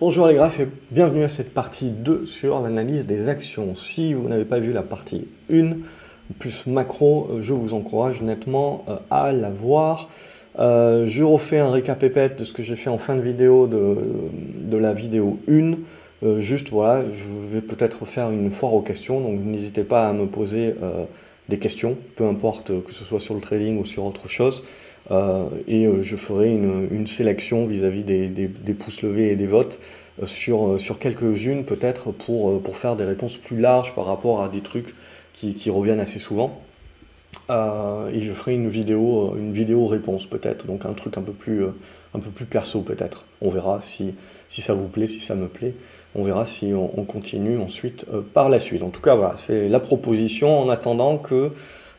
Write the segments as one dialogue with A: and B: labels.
A: bonjour les graphes et bienvenue à cette partie 2 sur l'analyse des actions. Si vous n'avez pas vu la partie 1, plus macro, euh, je vous encourage nettement euh, à la voir. Euh, je refais un récapépète de ce que j'ai fait en fin de vidéo de, la vidéo 1. juste voilà, je vais peut-être faire une foire aux questions, donc n'hésitez pas à me poser des questions, peu importe que ce soit sur le trading ou sur autre chose. Et je ferai une, sélection vis-à-vis des, pouces levés et des votes sur, sur quelques-unes peut-être pour, pour faire des réponses plus larges par rapport à des trucs qui, reviennent assez souvent. Euh, et je ferai une vidéo, euh, une vidéo réponse peut-être, donc un truc un peu plus, euh, un peu plus perso peut-être. On verra si, si ça vous plaît, si ça me plaît. On verra si on, continue ensuite par la suite. En tout cas, voilà, c'est la proposition en attendant que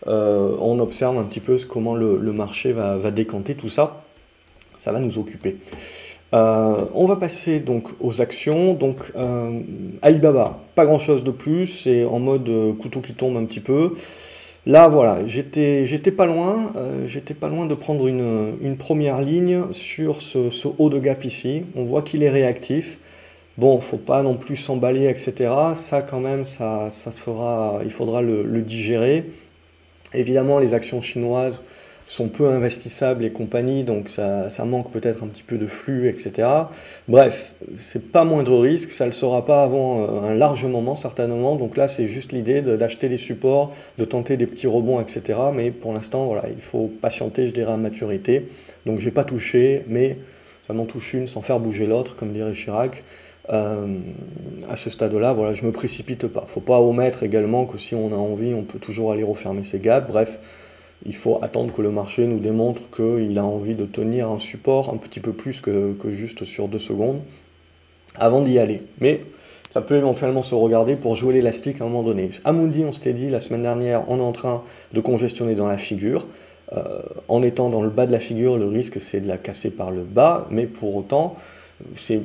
A: on observe un petit peu comment le, marché va, décanter tout ça. Ça va nous occuper. Euh, on va passer donc aux actions. Donc euh, Alibaba, pas grand chose de plus, c'est en mode euh, couteau qui tombe un petit peu. Là voilà, j'étais pas loin, j'étais pas loin de prendre une, première ligne sur ce, haut de gap ici. On voit qu'il est réactif. Bon, faut pas non plus s'emballer, etc. Ça quand même, ça fera, il faudra le digérer. Évidemment, les actions chinoises sont peu investissables et compagnie, donc ça, manque peut-être un petit peu de flux, etc. Bref, c'est pas moindre risque, ça ne le sera pas avant euh, un large moment certainement, donc là c'est juste l'idée d'acheter des supports, de tenter des petits rebonds, etc. Mais pour l'instant, voilà, il faut patienter, je dirais, à maturité. Donc j'ai pas touché, mais ça m'en touche une sans faire bouger l'autre, comme dirait Chirac. Euh, à ce stade-là, voilà, je me précipite pas. Faut pas omettre également que si on a envie, on peut toujours aller refermer ses gaps. Bref, il faut attendre que le marché nous démontre qu'il a envie de tenir un support un petit peu plus que, juste sur deux secondes avant d'y aller. Mais ça peut éventuellement se regarder pour jouer l'élastique à un moment donné. Amundi, on s'était dit la semaine dernière, on est en train de congestionner dans la figure. Euh, en étant dans le bas de la figure, le risque c'est de la casser par le bas, mais pour autant,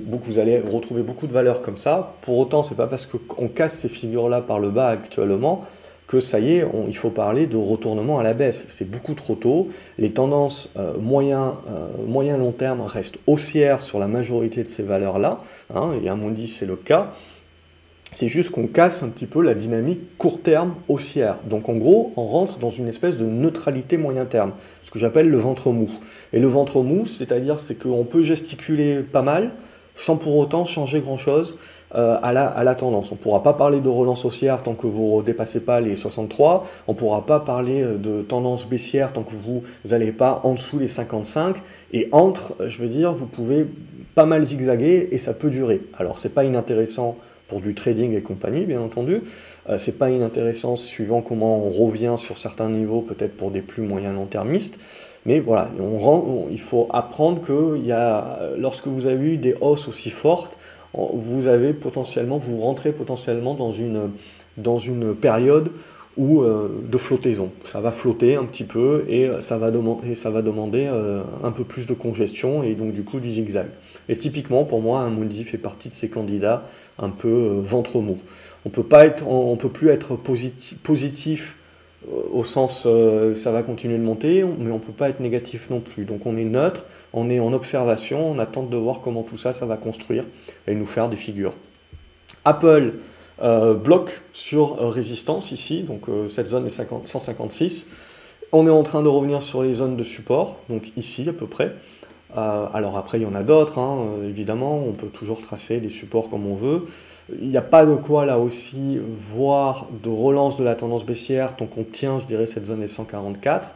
A: beaucoup, vous allez retrouver beaucoup de valeurs comme ça. Pour autant, c'est pas parce qu'on casse ces figures-là par le bas actuellement que ça y est, il faut parler de retournement à la baisse. C'est beaucoup trop tôt. Les tendances euh, moyen, euh, moyen long terme restent haussières sur la majorité de ces valeurs-là, hein, et à mon dit c'est le cas. C'est juste qu'on casse un petit peu la dynamique court terme haussière. Donc en gros, on rentre dans une espèce de neutralité moyen terme, ce que j'appelle le ventre mou. Et le ventre mou, c'est-à-dire c'est qu'on peut gesticuler pas mal, sans pour autant changer grand-chose euh, à, la, à, la, tendance. On ne pourra pas parler de relance haussière tant que vous ne dépassez pas les 63, on ne pourra pas parler euh, de tendance baissière tant que vous n'allez pas en dessous les 55, et entre, je veux dire, vous pouvez pas mal zigzaguer et ça peut durer. Alors c'est pas inintéressant pour du trading et compagnie, bien entendu. Euh, c'est pas inintéressant suivant comment on revient sur certains niveaux, peut-être pour des plus moyens long-termistes. Mais voilà, il faut apprendre que y a, lorsque vous avez eu des hausses aussi fortes, vous avez potentiellement, vous rentrez potentiellement dans une, dans une période où, euh, de flottaison. Ça va flotter un petit peu et ça va, demander, ça va demander euh, un peu plus de congestion et donc du coup du zigzag. Et typiquement pour moi, un Mundi fait partie de ces candidats un peu euh, ventre mou. On peut pas être, on, peut plus être positif, au sens euh, ça va continuer de monter, mais on peut pas être négatif non plus. Donc on est neutre, on est en observation, on attend de voir comment tout ça va construire et nous faire des figures. Apple euh, bloque sur euh, résistance ici, donc cette zone est 156. On est en train de revenir sur les zones de support, donc ici à peu près. alors après, il y en a d'autres, hein, évidemment, on peut toujours tracer des supports comme on veut. Il n'y a pas de quoi là aussi voir de relance de la tendance baissière tant qu'on tient, je dirais, cette zone des 144.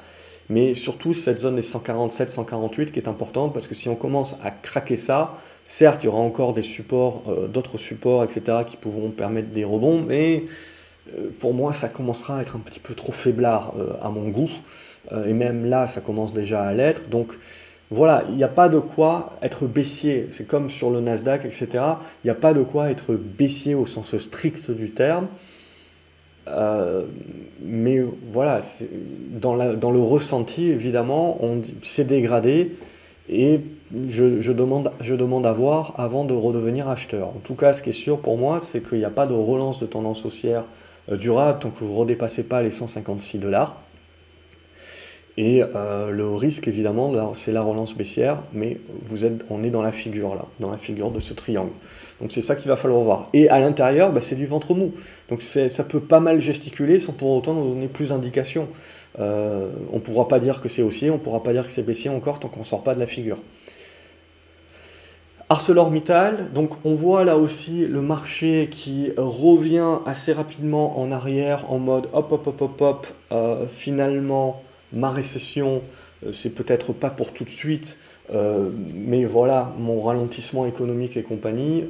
A: Mais surtout cette zone des 147, 148 qui est importante parce que si on commence à craquer ça, certes il y aura encore des supports, euh, d'autres supports, etc. qui pourront permettre des rebonds, mais euh, pour moi ça commencera à être un petit peu trop faiblard euh, à mon goût. et même là ça commence déjà à l'être. Donc voilà, il n'y a pas de quoi être baissier. C'est comme sur le Nasdaq, etc. Il n'y a pas de quoi être baissier au sens strict du terme. Mais voilà, dans, dans, le ressenti, évidemment, on c'est dégradé et je, demande, à voir avant de redevenir acheteur. En tout cas, ce qui est sûr pour moi, c'est qu'il n'y a pas de relance de tendance haussière euh, durable tant que vous ne redépassez pas les 156 dollars. Et euh, le risque, évidemment, c'est la relance baissière, mais vous êtes, on est dans la figure là, dans la figure de ce triangle. Donc c'est ça qu'il va falloir voir. Et à l'intérieur, bah, c'est du ventre mou. Donc ça peut pas mal gesticuler sans pour autant nous donner plus d'indications. Euh, on ne pourra pas dire que c'est haussier, on ne pourra pas dire que c'est baissier encore tant qu'on ne sort pas de la figure. ArcelorMittal, donc on voit là aussi le marché qui revient assez rapidement en arrière en mode hop hop hop hop hop, euh, finalement ma récession euh, c'est peut-être pas pour tout de suite, euh, mais voilà, mon ralentissement économique et compagnie,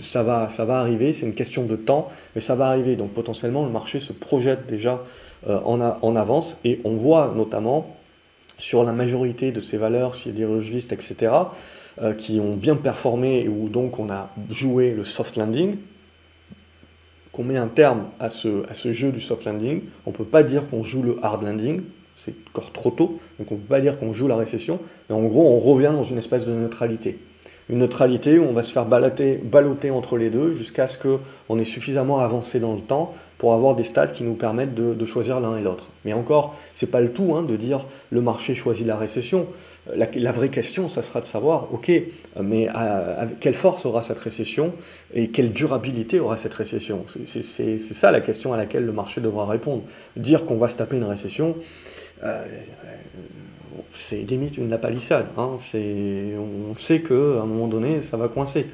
A: ça, va, ça va arriver, c'est une question de temps, mais ça va arriver. Donc potentiellement, le marché se projette déjà en, en, avance et on voit notamment sur la majorité de ces valeurs sidérurgistes, etc., euh, qui ont bien performé et où donc on a joué le soft landing, qu'on met un terme à ce, à ce jeu du soft landing. On ne peut pas dire qu'on joue le hard landing, c'est encore trop tôt, donc on ne peut pas dire qu'on joue la récession, mais en gros on revient dans une espèce de neutralité une neutralité où on va se faire balloter, entre les deux jusqu'à ce qu'on ait suffisamment avancé dans le temps pour avoir des stats qui nous permettent de, choisir l'un et l'autre. Mais encore, c'est pas le tout hein, de dire le marché choisit la récession. La, vraie question, ça sera de savoir, ok, mais quelle force aura cette récession et quelle durabilité aura cette récession? C'est ça la question à laquelle le marché devra répondre. Dire qu'on va se taper une récession, euh, c'est limite une lapalissade. Hein. On sait qu'à un moment donné, ça va coincer.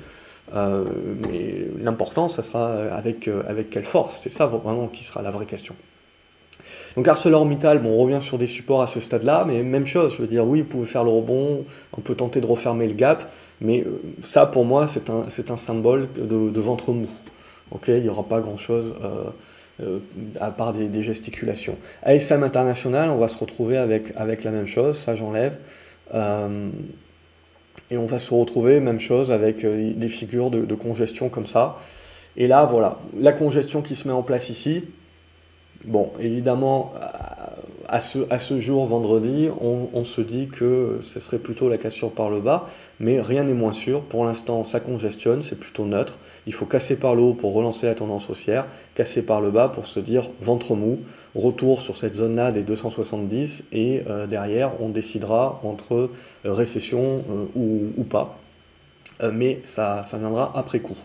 A: Euh, mais l'important, ça sera avec, euh, avec quelle force. C'est ça vraiment qui sera la vraie question. Donc ArcelorMittal, bon, on revient sur des supports à ce stade-là, mais même chose, je veux dire, oui, vous pouvez faire le rebond, on peut tenter de refermer le gap, mais euh, ça, pour moi, c'est un, un symbole de, ventre mou. Il n'y aura pas grand-chose euh, à part des, gesticulations. ASM International, on va se retrouver avec, la même chose, ça j'enlève. Euh, et on va se retrouver, même chose, avec euh, des figures de, congestion comme ça. Et là, voilà, la congestion qui se met en place ici. Bon, évidemment, à ce, jour, vendredi, on, se dit que ce serait plutôt la cassure par le bas, mais rien n'est moins sûr. Pour l'instant, ça congestionne, c'est plutôt neutre. Il faut casser par le haut pour relancer la tendance haussière, casser par le bas pour se dire ventre mou, retour sur cette zone-là des 270, et euh, derrière, on décidera entre récession euh, ou, pas. Euh, mais ça, ça viendra après coup.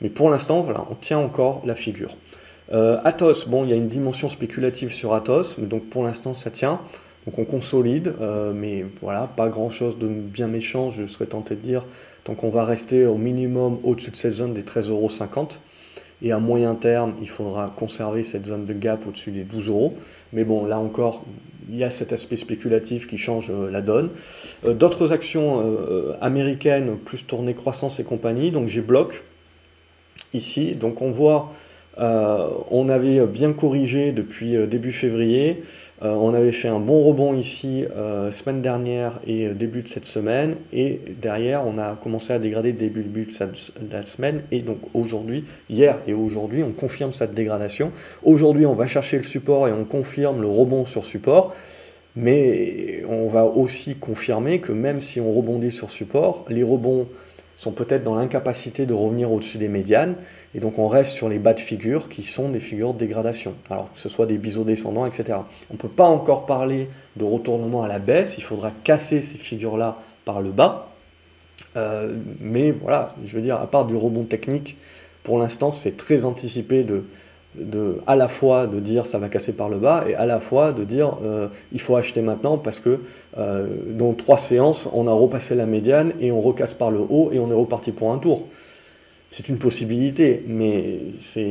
A: Mais pour l'instant, voilà, on tient encore la figure. Euh, Athos, bon, il y a une dimension spéculative sur Athos, mais donc pour l'instant ça tient. Donc on consolide, euh, mais voilà, pas grand chose de bien méchant, je serais tenté de dire, tant qu'on va rester au minimum au-dessus de cette zone des 13,50€. Et à moyen terme, il faudra conserver cette zone de gap au-dessus des 12 euros. Mais bon, là encore, il y a cet aspect spéculatif qui change euh, la donne. D'autres actions américaines, plus tournées croissance et compagnie, donc j'ai bloc ici. Donc on voit euh, on avait bien corrigé depuis euh, début février. Euh, on avait fait un bon rebond ici semaine dernière et début de cette semaine. Et derrière, on a commencé à dégrader début, début de la semaine. Et donc aujourd'hui, hier et aujourd'hui, on confirme cette dégradation. Aujourd'hui, on va chercher le support et on confirme le rebond sur support. Mais on va aussi confirmer que même si on rebondit sur support, les rebonds sont peut-être dans l'incapacité de revenir au-dessus des médianes, et donc on reste sur les bas de figures qui sont des figures de dégradation, alors que ce soit des biseaux descendants, etc. On ne peut pas encore parler de retournement à la baisse, il faudra casser ces figures-là par le bas, euh, mais voilà, je veux dire, à part du rebond technique, pour l'instant c'est très anticipé de, de, à la fois de dire ça va casser par le bas et à la fois de dire euh, il faut acheter maintenant parce que euh, dans trois séances on a repassé la médiane et on recasse par le haut et on est reparti pour un tour. C'est une possibilité, mais c'est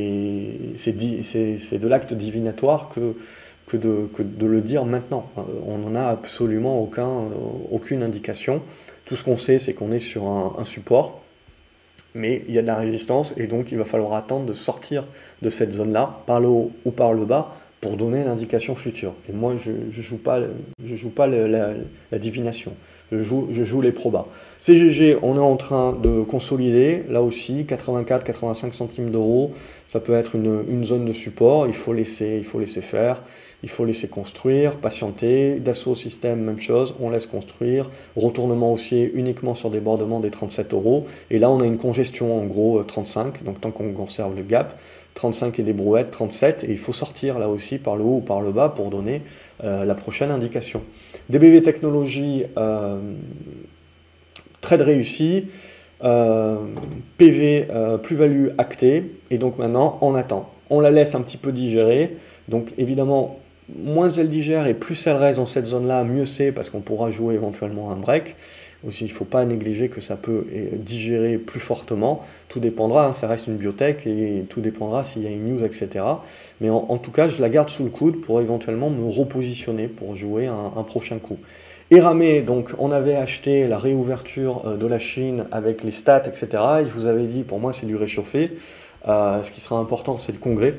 A: de l'acte divinatoire que, que, de, le dire maintenant. Euh, on n'en a absolument aucun, aucune indication. Tout ce qu'on sait, c'est qu'on est sur un support mais il y a de la résistance et donc il va falloir attendre de sortir de cette zone-là, par le haut ou par le bas, pour donner l'indication future. Et moi, je ne joue pas, je joue pas la, divination, je joue, je joue les probas. CGG, on est en train de consolider, là aussi, 84-85 centimes d'euros, ça peut être une, une, zone de support, il faut laisser, il faut laisser faire il faut laisser construire, patienter. Dassault système, même chose, on laisse construire. Retournement haussier uniquement sur débordement des 37 euros. Et là, on a une congestion en gros 35, euh, donc tant qu'on conserve le gap, 35 et des brouettes, 37, et il faut sortir là aussi par le haut ou par le bas pour donner la prochaine indication. DBV Technologies, trade réussi, PV plus-value actée, et donc maintenant on attend. On la laisse un petit peu digérer, donc évidemment moins elle digère et plus elle reste dans cette zone-là, mieux c'est parce qu'on pourra jouer éventuellement un break. Aussi, il ne faut pas négliger que ça peut digérer plus fortement. Tout dépendra, hein, ça reste une biotech et tout dépendra s'il y a une news, etc. Mais en, tout cas, je la garde sous le coude pour éventuellement me repositionner pour jouer un, prochain coup. Eramé, donc on avait acheté la réouverture euh, de la Chine avec les stats, etc. Et je vous avais dit, pour moi, c'est du réchauffé. Euh, ce qui sera important, c'est le congrès.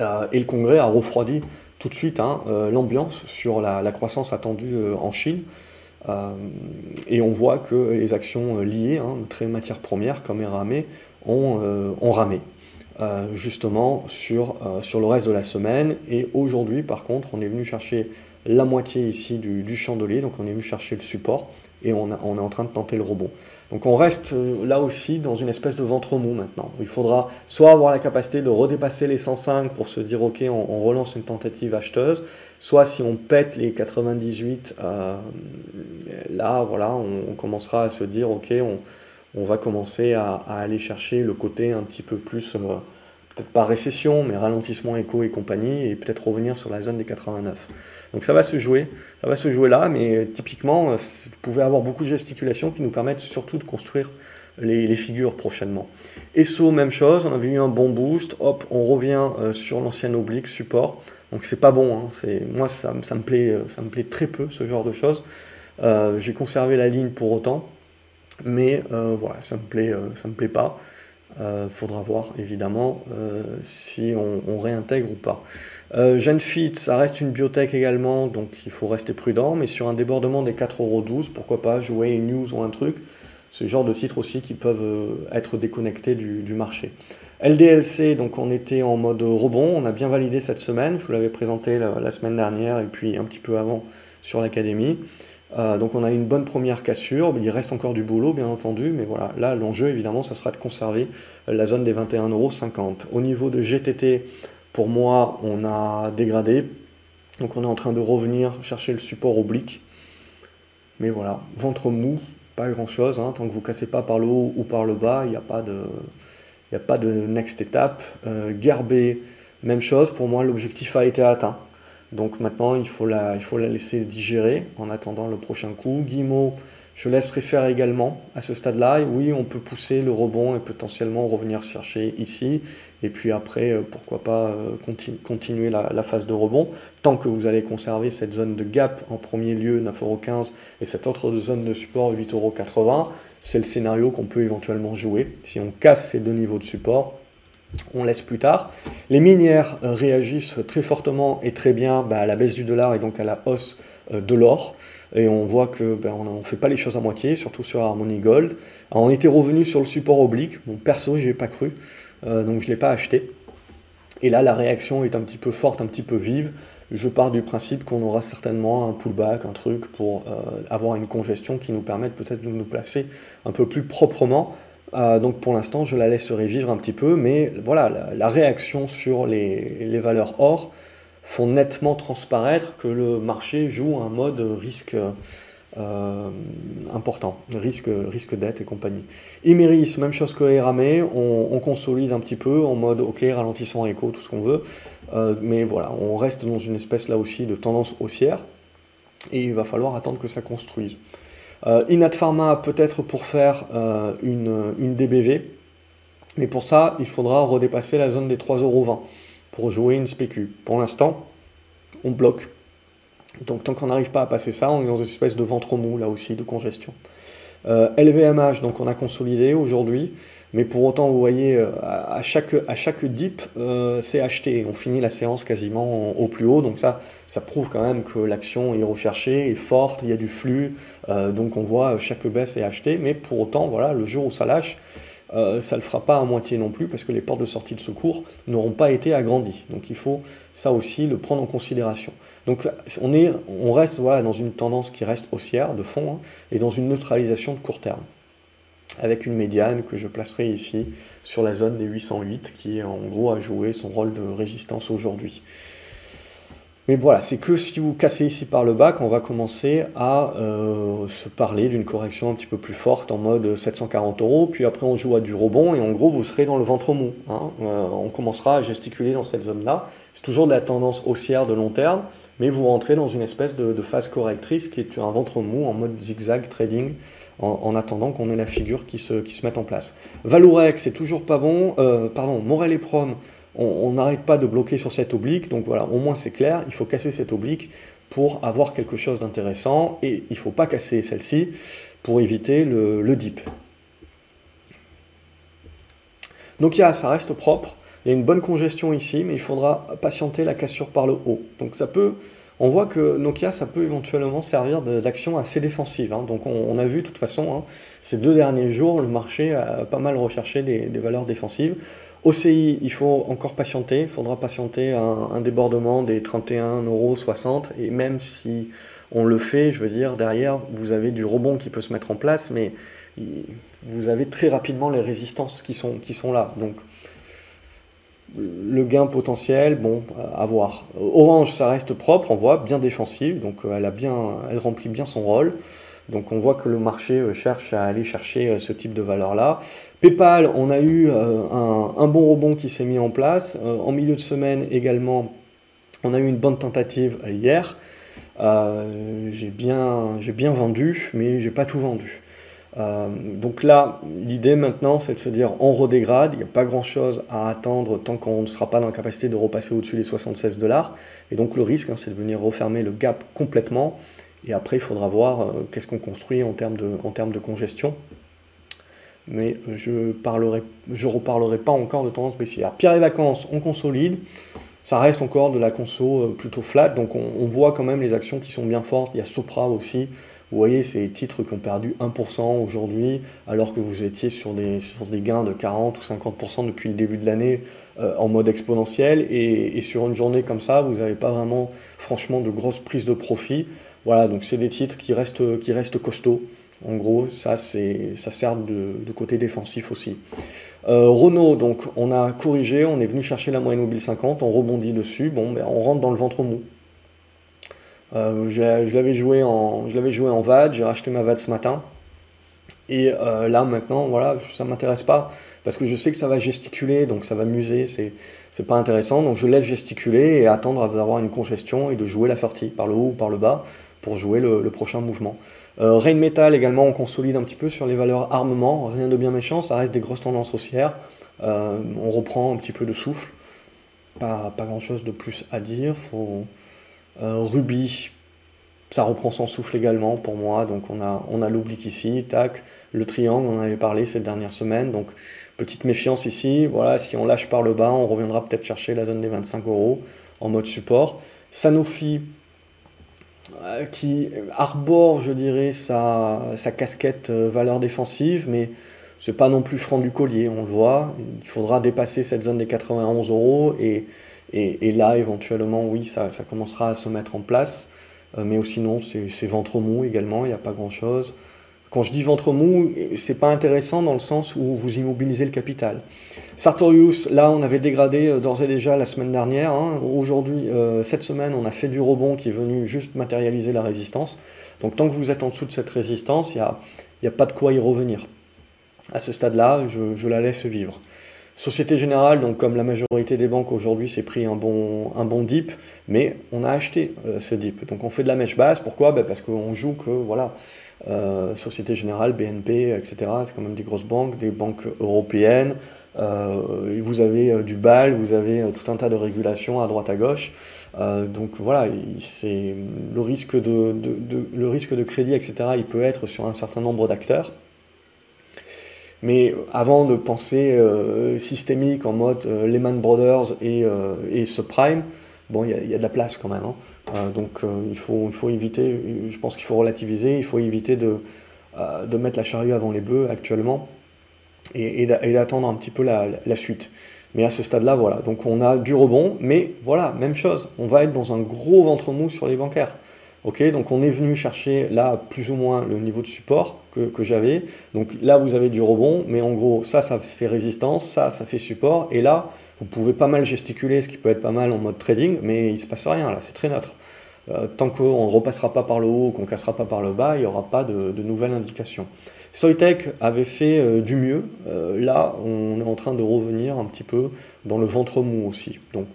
A: Euh, et le congrès a refroidi tout de suite hein, euh, l'ambiance sur la, croissance attendue euh, en Chine. Et on voit que les actions liées, hein, très matières premières comme Eramé, ont, ont ramé. justement sur, sur le reste de la semaine. Et aujourd'hui, par contre, on est venu chercher la moitié ici du, chandelier, donc on est venu chercher le support et on, est en train de tenter le rebond. Donc on reste euh, là aussi dans une espèce de ventre mou maintenant. Il faudra soit avoir la capacité de redépasser les 105 pour se dire ok on, relance une tentative acheteuse, soit si on pète les 98, euh, là voilà on, commencera à se dire ok on, va commencer à, aller chercher le côté un petit peu plus... Euh, peut-être pas récession, mais ralentissement éco et compagnie, et peut-être revenir sur la zone des 89. Donc ça va se jouer, ça va se jouer là, mais typiquement, euh, vous pouvez avoir beaucoup de gesticulations qui nous permettent surtout de construire les, figures prochainement. ESSO, même chose, on avait eu un bon boost, hop, on revient euh, sur l'ancien oblique support, donc c'est pas bon, hein. c'est, moi ça, ça, me plaît, euh, ça me plaît très peu ce genre de choses. j'ai conservé la ligne pour autant, mais voilà, ça me plaît, ça me plaît pas. Il euh, faudra voir évidemment euh, si on, réintègre ou pas. Euh, Genfit, ça reste une biotech également, donc il faut rester prudent, mais sur un débordement des 4,12€, pourquoi pas jouer une news ou un truc. Ce genre de titres aussi qui peuvent euh, être déconnectés du, marché. LDLC, donc on était en mode rebond, on a bien validé cette semaine, je vous l'avais présenté la, semaine dernière et puis un petit peu avant sur l'académie. Euh, donc on a une bonne première cassure, il reste encore du boulot bien entendu, mais voilà, là l'enjeu évidemment ça sera de conserver la zone des 21,50€. Au niveau de GTT, pour moi on a dégradé, donc on est en train de revenir chercher le support oblique, mais voilà, ventre mou, pas grand chose, hein. tant que vous cassez pas par le haut ou par le bas, il n'y a, pas de, a pas de next étape. Euh, même chose, pour moi l'objectif a été atteint. Donc maintenant, il faut, la, la laisser digérer en attendant le prochain coup. Guimau, je laisserai faire également à ce stade-là. oui, on peut pousser le rebond et potentiellement revenir chercher ici. Et puis après, euh, pourquoi pas euh, continuer la, phase de rebond. Tant que vous allez conserver cette zone de gap en premier lieu, 9,15€ et cette autre zone de support, 8,80€, c'est le scénario qu'on peut éventuellement jouer. Si on casse ces deux niveaux de support, on laisse plus tard. Les minières euh, réagissent très fortement et très bien bah, à la baisse du dollar et donc à la hausse euh, de l'or. Et on voit que ben, on ne fait pas les choses à moitié, surtout sur Harmony Gold. on était revenu sur le support oblique. Bon, perso, je ai pas cru, euh, donc je ne l'ai pas acheté. Et là, la réaction est un petit peu forte, un petit peu vive. Je pars du principe qu'on aura certainement un pullback, un truc pour avoir une congestion qui nous permette peut-être de nous placer un peu plus proprement euh, donc pour l'instant, je la laisserai vivre un petit peu, mais voilà, la, réaction sur les, valeurs or font nettement transparaître que le marché joue un mode risque euh, important, risque, risque dette et compagnie. Imeris, même chose que Eramé, on, consolide un petit peu en mode ok, ralentissement écho, tout ce qu'on veut, euh, mais voilà, on reste dans une espèce là aussi de tendance haussière et il va falloir attendre que ça construise. Euh, Inat Pharma peut-être pour faire euh, une, une, DBV, mais pour ça, il faudra redépasser la zone des 3,20€ pour jouer une spécu. Pour l'instant, on bloque. Donc tant qu'on n'arrive pas à passer ça, on est dans une espèce de ventre mou là aussi, de congestion. LVMH, donc on a consolidé aujourd'hui, mais pour autant, vous voyez, euh, à chaque, à chaque dip, euh, c'est acheté. On finit la séance quasiment au plus haut, donc ça, ça prouve quand même que l'action est recherchée, est forte, il y a du flux, euh, donc on voit chaque baisse est achetée, mais pour autant, voilà, le jour où ça lâche, euh, ça ne le fera pas à moitié non plus parce que les portes de sortie de secours n'auront pas été agrandies. Donc il faut ça aussi le prendre en considération. Donc on, est, on reste voilà, dans une tendance qui reste haussière de fond hein, et dans une neutralisation de court terme. avec une médiane que je placerai ici sur la zone des 808 qui en gros a joué son rôle de résistance aujourd'hui. Mais voilà, c'est que si vous cassez ici par le bas qu'on va commencer à euh, se parler d'une correction un petit peu plus forte en mode 740 euros, puis après on joue à du rebond et en gros vous serez dans le ventre mou. Hein. Euh, on commencera à gesticuler dans cette zone-là. C'est toujours de la tendance haussière de long terme, mais vous rentrez dans une espèce de, phase correctrice qui est un ventre mou en mode zigzag trading en, attendant qu'on ait la figure qui se, qui se mette en place. Valorex, c'est toujours pas bon. Euh, pardon, Morel et Prom, on n'arrête pas de bloquer sur cette oblique, donc voilà, au moins c'est clair, il faut casser cette oblique pour avoir quelque chose d'intéressant, et il ne faut pas casser celle-ci pour éviter le, dip. Donc ça reste propre, il y a une bonne congestion ici, mais il faudra patienter la cassure par le haut. Donc ça peut, on voit que Nokia, ça peut éventuellement servir d'action assez défensive. Hein. Donc on, a vu de toute façon, hein, ces deux derniers jours, le marché a pas mal recherché des, valeurs défensives. OCI, il faut encore patienter, il faudra patienter un, un débordement des 31,60 euros, et même si on le fait, je veux dire, derrière, vous avez du rebond qui peut se mettre en place, mais vous avez très rapidement les résistances qui sont, qui sont là. Donc le gain potentiel, bon, à voir. Orange, ça reste propre, on voit, bien défensive, donc elle, a bien, elle remplit bien son rôle. Donc on voit que le marché euh, cherche à aller chercher euh, ce type de valeur-là. PayPal, on a eu un, bon rebond qui s'est mis en place. En milieu de semaine également, on a eu une bonne tentative hier. j'ai bien, vendu, mais j'ai pas tout vendu. Euh, donc là, l'idée maintenant, c'est de se dire on redégrade, il n'y a pas grand-chose à attendre tant qu'on ne sera pas dans la capacité de repasser au-dessus des 76 dollars. Et donc le risque, hein, c'est de venir refermer le gap complètement. Et après, il faudra voir euh, qu'est-ce qu'on construit en termes, de, en termes de congestion. Mais euh, je ne je reparlerai pas encore de tendance baissière. Pierre et vacances, on consolide. Ça reste encore de la conso plutôt flat, donc on, voit quand même les actions qui sont bien fortes. Il y a Sopra aussi, vous voyez, ces titres qui ont perdu 1% aujourd'hui, alors que vous étiez sur des, sur des gains de 40 ou 50% depuis le début de l'année euh, en mode exponentiel. Et, sur une journée comme ça, vous n'avez pas vraiment, franchement, de grosses prises de profit. Voilà, donc c'est des titres qui restent, qui restent costauds. En gros, ça, ça sert de, côté défensif aussi. Euh, Renault, donc on a corrigé, on est venu chercher la moyenne mobile 50, on rebondit dessus, bon, ben, on rentre dans le ventre mou. Euh, je l'avais joué en, je l'avais joué en VAD, j'ai racheté ma VAD ce matin. Et euh, là maintenant, voilà, ça m'intéresse pas parce que je sais que ça va gesticuler, donc ça va muser, c'est pas intéressant. Donc je laisse gesticuler et attendre d'avoir une congestion et de jouer la sortie par le haut ou par le bas pour jouer le, prochain mouvement. Euh, Rain Metal également, on consolide un petit peu sur les valeurs armement, rien de bien méchant, ça reste des grosses tendances haussières. Euh, on reprend un petit peu de souffle, pas, pas grand chose de plus à dire. Faut, Ruby, ça reprend son souffle également pour moi. Donc on a, on a l'oblique ici, tac. Le triangle, on en avait parlé cette dernière semaine. Donc petite méfiance ici. Voilà, si on lâche par le bas, on reviendra peut-être chercher la zone des 25 euros en mode support. Sanofi, euh, qui arbore, je dirais, sa, sa casquette euh, valeur défensive, mais c'est pas non plus franc du collier, on le voit. Il faudra dépasser cette zone des 91 euros et et, là, éventuellement, oui, ça, commencera à se mettre en place. Euh, mais sinon, c'est ventre mou également, il n'y a pas grand-chose. Quand je dis ventre mou, c'est pas intéressant dans le sens où vous immobilisez le capital. Sartorius, là, on avait dégradé euh, d'ores et déjà la semaine dernière. Hein. Aujourd'hui, euh, cette semaine, on a fait du rebond qui est venu juste matérialiser la résistance. Donc, tant que vous êtes en dessous de cette résistance, il n'y a, a, pas de quoi y revenir. À ce stade-là, je la laisse vivre. Société Générale, donc comme la majorité des banques aujourd'hui, s'est pris un bon, dip, mais on a acheté euh, ce dip. Donc on fait de la mèche basse. Pourquoi? Ben Parce qu'on joue que, voilà, euh, Société Générale, BNP, etc., c'est quand même des grosses banques, des banques européennes. Euh, vous avez du BAL, vous avez tout un tas de régulations à droite à gauche. donc voilà, c'est le risque de, le risque de crédit, etc., il peut être sur un certain nombre d'acteurs. Mais avant de penser euh, systémique en mode euh, Lehman Brothers et, euh, et subprime, bon, il y, a de la place quand même. Hein. donc il, faut, il faut éviter, je pense qu'il faut relativiser, il faut éviter de, de mettre la charrue avant les bœufs actuellement et, et d'attendre un petit peu la, la, suite. Mais à ce stade-là, voilà. Donc on a du rebond, mais voilà, même chose. On va être dans un gros ventre mou sur les bancaires. Ok, donc on est venu chercher là plus ou moins le niveau de support que, j'avais. Donc là vous avez du rebond, mais en gros ça ça fait résistance, ça ça fait support, et là vous pouvez pas mal gesticuler, ce qui peut être pas mal en mode trading, mais il se passe rien là, c'est très neutre. Euh, tant qu'on ne repassera pas par le haut, qu'on ne cassera pas par le bas, il n'y aura pas de, nouvelles indications. Soitec avait fait euh, du mieux. Euh, là, on est en train de revenir un petit peu dans le ventre mou aussi. Donc,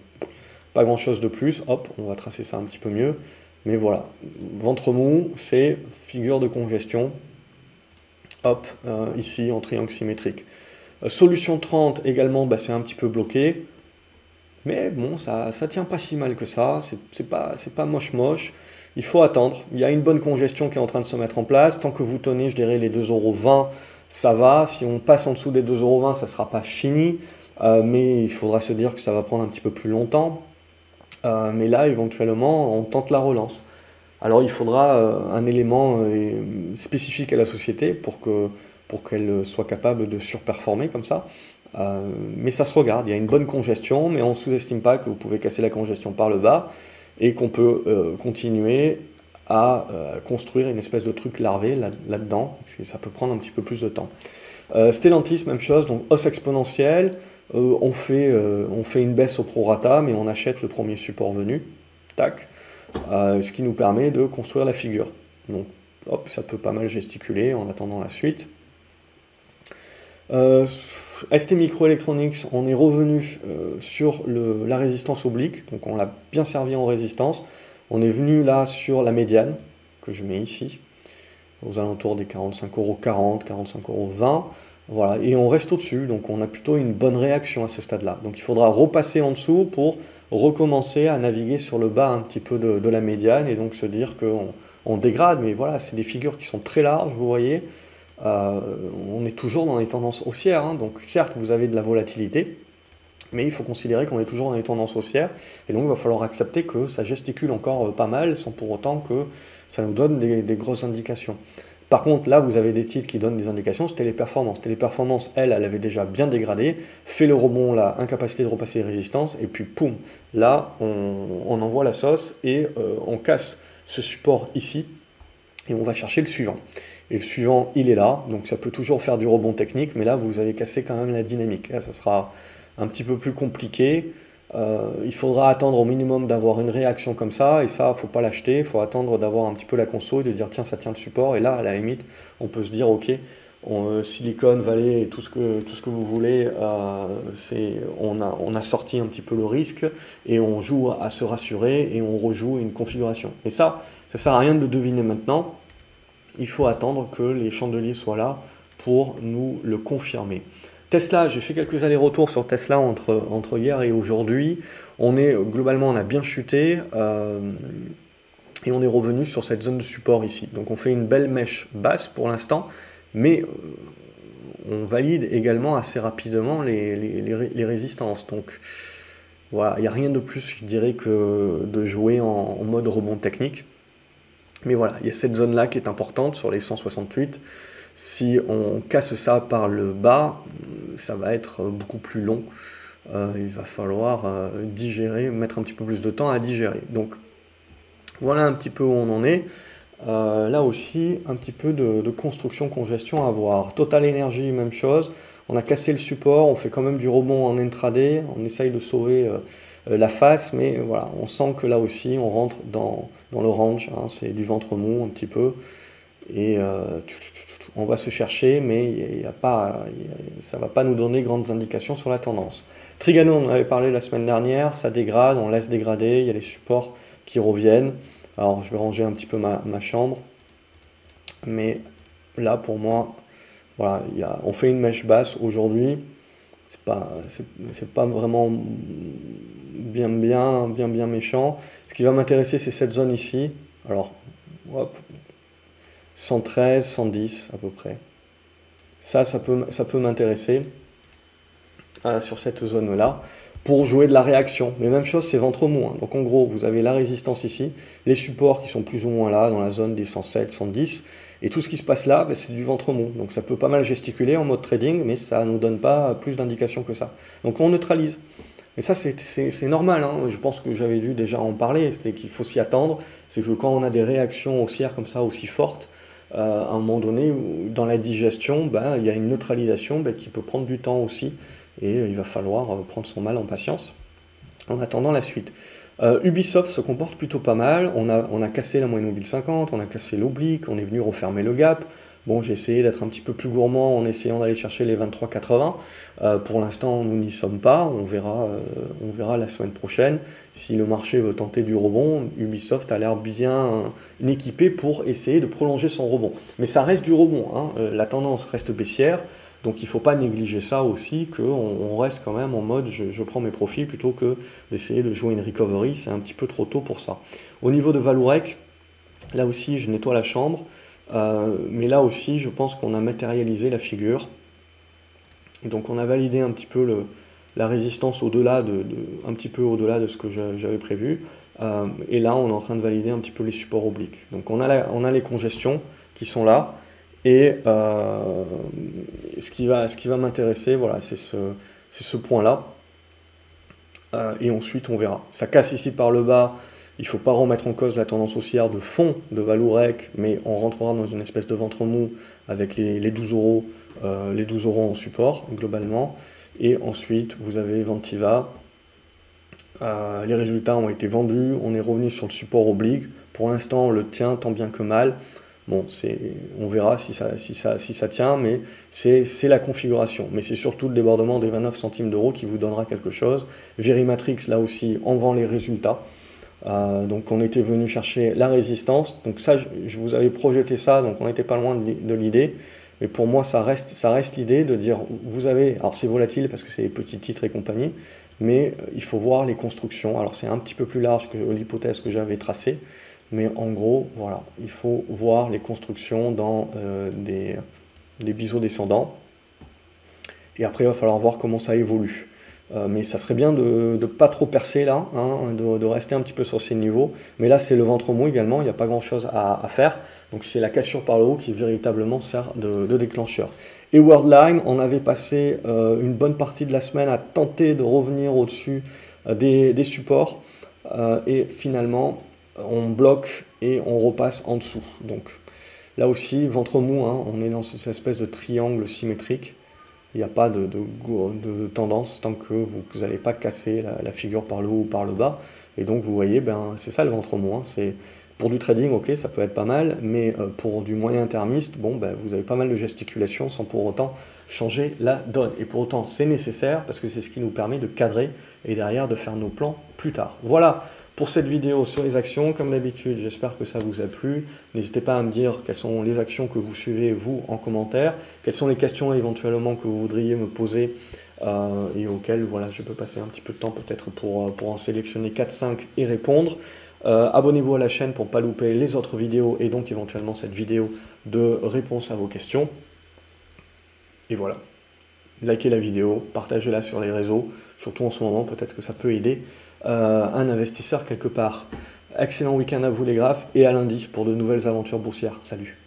A: pas grand chose de plus. Hop, on va tracer ça un petit peu mieux. Mais voilà, ventre mou, c'est figure de congestion. Hop, euh, ici en triangle symétrique. Euh, solution 30 également, bah, c'est un petit peu bloqué. Mais bon, ça, ça tient pas si mal que ça. C'est pas, moche moche. Il faut attendre. Il y a une bonne congestion qui est en train de se mettre en place. Tant que vous tenez, je dirais, les 2,20€, ça va. Si on passe en dessous des 2,20€, ça ne sera pas fini. Euh, mais il faudra se dire que ça va prendre un petit peu plus longtemps. Euh, mais là, éventuellement, on tente la relance. Alors, il faudra euh, un élément euh, spécifique à la société pour que pour qu'elle soit capable de surperformer comme ça. mais ça se regarde, il y a une bonne congestion, mais on ne sous-estime pas que vous pouvez casser la congestion par le bas et qu'on peut continuer à construire une espèce de truc larvé là-dedans, parce que ça peut prendre un petit peu plus de temps. Stellantis, même chose, donc hausse exponentielle, euh, on, fait, euh, on fait une baisse au prorata, mais on achète le premier support venu, tac, euh, ce qui nous permet de construire la figure. Donc, hop, ça peut pas mal gesticuler en attendant la suite. ST Microelectronics, on est revenu sur la résistance oblique, donc on l'a bien servi en résistance. On est venu là sur la médiane, que je mets ici, aux alentours des 45,40€, 45,20€. Voilà, et on reste au-dessus, donc on a plutôt une bonne réaction à ce stade-là. Donc il faudra repasser en dessous pour recommencer à naviguer sur le bas un petit peu de, la médiane et donc se dire qu'on on dégrade, mais voilà, c'est des figures qui sont très larges, vous voyez. Euh, on est toujours dans les tendances haussières, hein. donc certes vous avez de la volatilité, mais il faut considérer qu'on est toujours dans les tendances haussières, et donc il va falloir accepter que ça gesticule encore pas mal, sans pour autant que ça nous donne des grosses indications. Par contre, là, vous avez des titres qui donnent des indications, c'était les performances. Téléperformance, elle, elle avait déjà bien dégradé, fait le rebond là, incapacité de repasser les résistances, et puis poum, là, on, envoie la sauce et euh, on casse ce support ici, et on va chercher le suivant. Et le suivant, il est là, donc ça peut toujours faire du rebond technique, mais là, vous avez cassé quand même la dynamique. Là, ça sera un petit peu plus compliqué. Euh, il faudra attendre au minimum d'avoir une réaction comme ça, et ça, faut pas l'acheter, il faut attendre d'avoir un petit peu la conso et de dire tiens, ça tient le support, et là, à la limite, on peut se dire ok, on, euh, Silicon Valley, tout ce que, tout ce que vous voulez, euh, on, a, sorti un petit peu le risque, et on joue à se rassurer, et on rejoue une configuration. Et ça, ça sert à rien de le deviner maintenant, il faut attendre que les chandeliers soient là pour nous le confirmer. Tesla, j'ai fait quelques allers-retours sur Tesla entre, hier et aujourd'hui. On est globalement, on a bien chuté euh, et on est revenu sur cette zone de support ici. Donc on fait une belle mèche basse pour l'instant, mais euh, on valide également assez rapidement les, résistances. Donc voilà, il n'y a rien de plus, je dirais, que de jouer en, en mode rebond technique. Mais voilà, il y a cette zone-là qui est importante sur les 168. Si on casse ça par le bas, ça va être beaucoup plus long. Euh, il va falloir euh, digérer, mettre un petit peu plus de temps à digérer. Donc voilà un petit peu où on en est. Euh, là aussi, un petit peu de, construction, congestion à voir. Total Energy, même chose. On a cassé le support, on fait quand même du rebond en intraday, on essaye de sauver la face, mais voilà, on sent que là aussi, on rentre dans, le range. Hein. c'est du ventre mou un petit peu. Et on va se chercher, mais ça ne va pas nous donner grandes indications sur la tendance. Trigano, on en avait parlé la semaine dernière, ça dégrade, on laisse dégrader, il y a les supports qui reviennent. Alors je vais ranger un petit peu ma, chambre, mais là pour moi, voilà, on fait une mèche basse aujourd'hui. C'est pas, pas vraiment bien, bien, bien, bien méchant. Ce qui va m'intéresser, c'est cette zone ici. Alors, hop, 113, 110 à peu près. Ça, ça peut, m'intéresser euh, sur cette zone-là pour jouer de la réaction. Mais même chose, c'est ventre mou. Hein. Donc en gros, vous avez la résistance ici, les supports qui sont plus ou moins là, dans la zone des 107, 110, et tout ce qui se passe là, ben, c'est du ventre mou. Donc ça peut pas mal gesticuler en mode trading, mais ça ne nous donne pas plus d'indications que ça. Donc on neutralise. Et ça, c'est normal. Hein. Je pense que j'avais dû déjà en parler. C'était qu'il faut s'y attendre. C'est que quand on a des réactions haussières comme ça aussi fortes, euh, à un moment donné, dans la digestion, ben, il y a une neutralisation ben, qui peut prendre du temps aussi. Et il va falloir euh, prendre son mal en patience en attendant la suite. Euh, Ubisoft se comporte plutôt pas mal. On a, on a cassé la moyenne mobile 50, on a cassé l'oblique, on est venu refermer le gap. Bon, j'ai essayé d'être un petit peu plus gourmand en essayant d'aller chercher les 23,80. Euh, pour l'instant, nous n'y sommes pas. On verra, euh, on verra la semaine prochaine. Si le marché veut tenter du rebond, Ubisoft a l'air bien équipé pour essayer de prolonger son rebond. Mais ça reste du rebond. Hein. Euh, la tendance reste baissière. Donc il ne faut pas négliger ça aussi, qu'on on reste quand même en mode je, prends mes profits plutôt que d'essayer de jouer une recovery. C'est un petit peu trop tôt pour ça. Au niveau de Valurec, là aussi je nettoie la chambre. Euh, mais là aussi, je pense qu'on a matérialisé la figure. donc on a validé un petit peu la résistance au-delà de, un petit peu au-delà de ce que j'avais prévu. Euh, et là, on est en train de valider un petit peu les supports obliques. Donc on a, on a les congestions qui sont là. Et euh, ce qui va, va m'intéresser, voilà, c'est ce, ce point-là. et ensuite, on verra. Ça casse ici par le bas. Il ne faut pas remettre en cause la tendance haussière de fond de Valourec, mais on rentrera dans une espèce de ventre mou avec les, 12 euros, euh, les 12 euros en support globalement. Et ensuite, vous avez Ventiva. Euh, les résultats ont été vendus. On est revenu sur le support oblique. Pour l'instant, on le tient tant bien que mal. Bon, on verra si ça, si ça, si ça tient, mais c'est la configuration. Mais c'est surtout le débordement des 29 centimes d'euros qui vous donnera quelque chose. Verimatrix, là aussi, en vend les résultats. Euh, donc on était venu chercher la résistance. Donc ça, je, vous avais projeté ça, donc on n'était pas loin de, l'idée. Mais pour moi, ça reste, ça reste l'idée de dire, vous avez, alors c'est volatile parce que c'est les petits titres et compagnie, mais euh, il faut voir les constructions. Alors c'est un petit peu plus large que l'hypothèse que j'avais tracée, mais en gros, voilà, il faut voir les constructions dans euh, des, des biseaux descendants. Et après, il va falloir voir comment ça évolue. Euh, mais ça serait bien de ne pas trop percer là, hein, de, rester un petit peu sur ces niveaux. Mais là, c'est le ventre mou également, il n'y a pas grand chose à, faire. Donc c'est la cassure par le haut qui véritablement sert de, déclencheur. Et Worldline, on avait passé euh, une bonne partie de la semaine à tenter de revenir au-dessus euh, des, supports. et finalement, on bloque et on repasse en dessous. Donc là aussi, ventre mou, hein, on est dans cette espèce de triangle symétrique il n'y a pas de, de, tendance tant que vous n'allez pas casser la, figure par le haut ou par le bas. Et donc vous voyez, ben, c'est ça le ventre mou. C'est, pour du trading, ok, ça peut être pas mal, mais euh, pour du moyen termiste, bon, ben, vous avez pas mal de gesticulation sans pour autant changer la donne. Et pour autant, c'est nécessaire parce que c'est ce qui nous permet de cadrer et derrière de faire nos plans plus tard. Voilà pour cette vidéo sur les actions. Comme d'habitude, j'espère que ça vous a plu. N'hésitez pas à me dire quelles sont les actions que vous suivez, vous, en commentaire. Quelles sont les questions éventuellement que vous voudriez me poser euh, et auxquelles voilà, je peux passer un petit peu de temps peut-être pour, euh, pour en sélectionner 4-5 et répondre. Euh, abonnez-vous à la chaîne pour ne pas louper les autres vidéos et donc éventuellement cette vidéo de réponse à vos questions. Et voilà. Likez la vidéo, partagez-la sur les réseaux, surtout en ce moment, peut-être que ça peut aider un investisseur quelque part. Excellent week-end à vous les graphes et à lundi pour de nouvelles aventures boursières. Salut